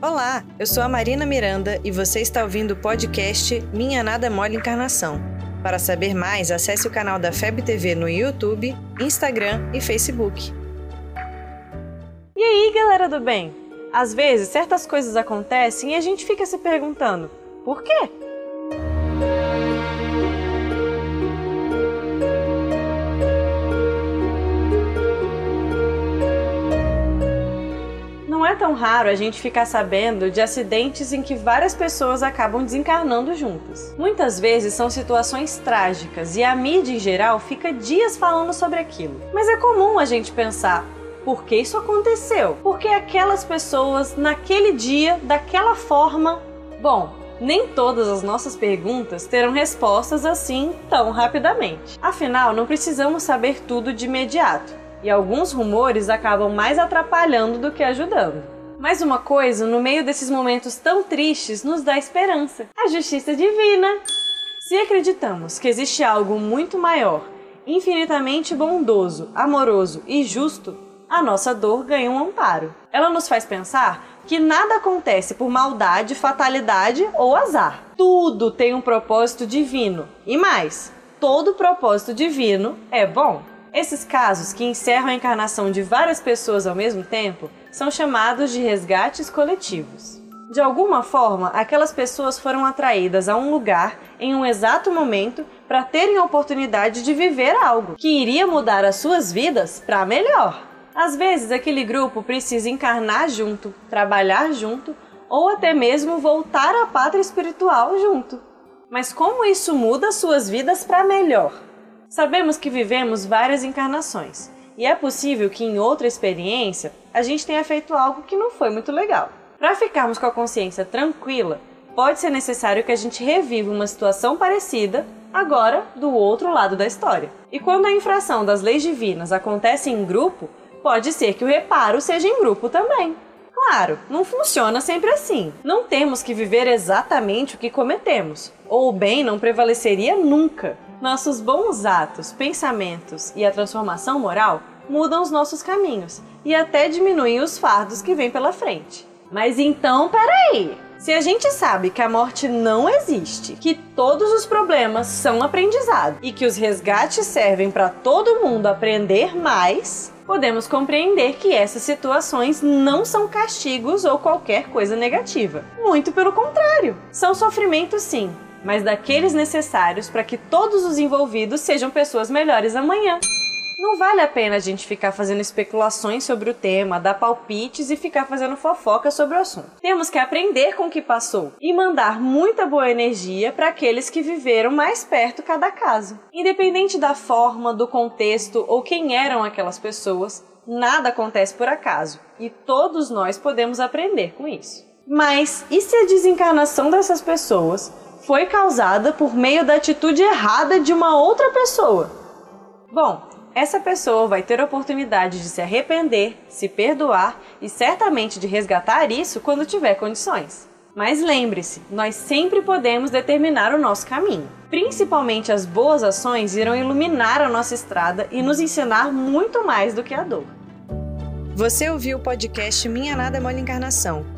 Olá, eu sou a Marina Miranda e você está ouvindo o podcast Minha Nada Mole Encarnação. Para saber mais, acesse o canal da FEB TV no YouTube, Instagram e Facebook. E aí, galera do bem? Às vezes, certas coisas acontecem e a gente fica se perguntando: por quê? É tão raro a gente ficar sabendo de acidentes em que várias pessoas acabam desencarnando juntas. Muitas vezes são situações trágicas e a mídia em geral fica dias falando sobre aquilo. Mas é comum a gente pensar: por que isso aconteceu? Por que aquelas pessoas, naquele dia, daquela forma? Bom, nem todas as nossas perguntas terão respostas assim tão rapidamente. Afinal, não precisamos saber tudo de imediato, e alguns rumores acabam mais atrapalhando do que ajudando. Mas uma coisa, no meio desses momentos tão tristes, nos dá esperança: a justiça divina. Se acreditamos que existe algo muito maior, infinitamente bondoso, amoroso e justo, a nossa dor ganha um amparo. Ela nos faz pensar que nada acontece por maldade, fatalidade ou azar. Tudo tem um propósito divino. E mais, todo propósito divino é bom. Esses casos, que encerram a encarnação de várias pessoas ao mesmo tempo, são chamados de resgates coletivos. De alguma forma, aquelas pessoas foram atraídas a um lugar em um exato momento para terem a oportunidade de viver algo que iria mudar as suas vidas para melhor. Às vezes, aquele grupo precisa encarnar junto, trabalhar junto ou até mesmo voltar à pátria espiritual junto. Mas como isso muda suas vidas para melhor? Sabemos que vivemos várias encarnações e é possível que em outra experiência a gente tenha feito algo que não foi muito legal. Para ficarmos com a consciência tranquila, pode ser necessário que a gente reviva uma situação parecida, agora do outro lado da história. E quando a infração das leis divinas acontece em grupo, pode ser que o reparo seja em grupo também. Claro, não funciona sempre assim. Não temos que viver exatamente o que cometemos, ou o bem não prevaleceria nunca. Nossos bons atos, pensamentos e a transformação moral mudam os nossos caminhos e até diminuem os fardos que vêm pela frente. Mas então, peraí! Se a gente sabe que a morte não existe, que todos os problemas são aprendizado e que os resgates servem para todo mundo aprender mais, podemos compreender que essas situações não são castigos ou qualquer coisa negativa. Muito pelo contrário, são sofrimentos sim, mas daqueles necessários para que todos os envolvidos sejam pessoas melhores amanhã. Não vale a pena a gente ficar fazendo especulações sobre o tema, dar palpites e ficar fazendo fofoca sobre o assunto. Temos que aprender com o que passou e mandar muita boa energia para aqueles que viveram mais perto cada caso. Independente da forma, do contexto ou quem eram aquelas pessoas, nada acontece por acaso e todos nós podemos aprender com isso. Mas e se a desencarnação dessas pessoas foi causada por meio da atitude errada de uma outra pessoa? Bom, essa pessoa vai ter a oportunidade de se arrepender, se perdoar e certamente de resgatar isso quando tiver condições. Mas lembre-se, nós sempre podemos determinar o nosso caminho. Principalmente as boas ações irão iluminar a nossa estrada e nos ensinar muito mais do que a dor. Você ouviu o podcast Minha Nada Mole Encarnação.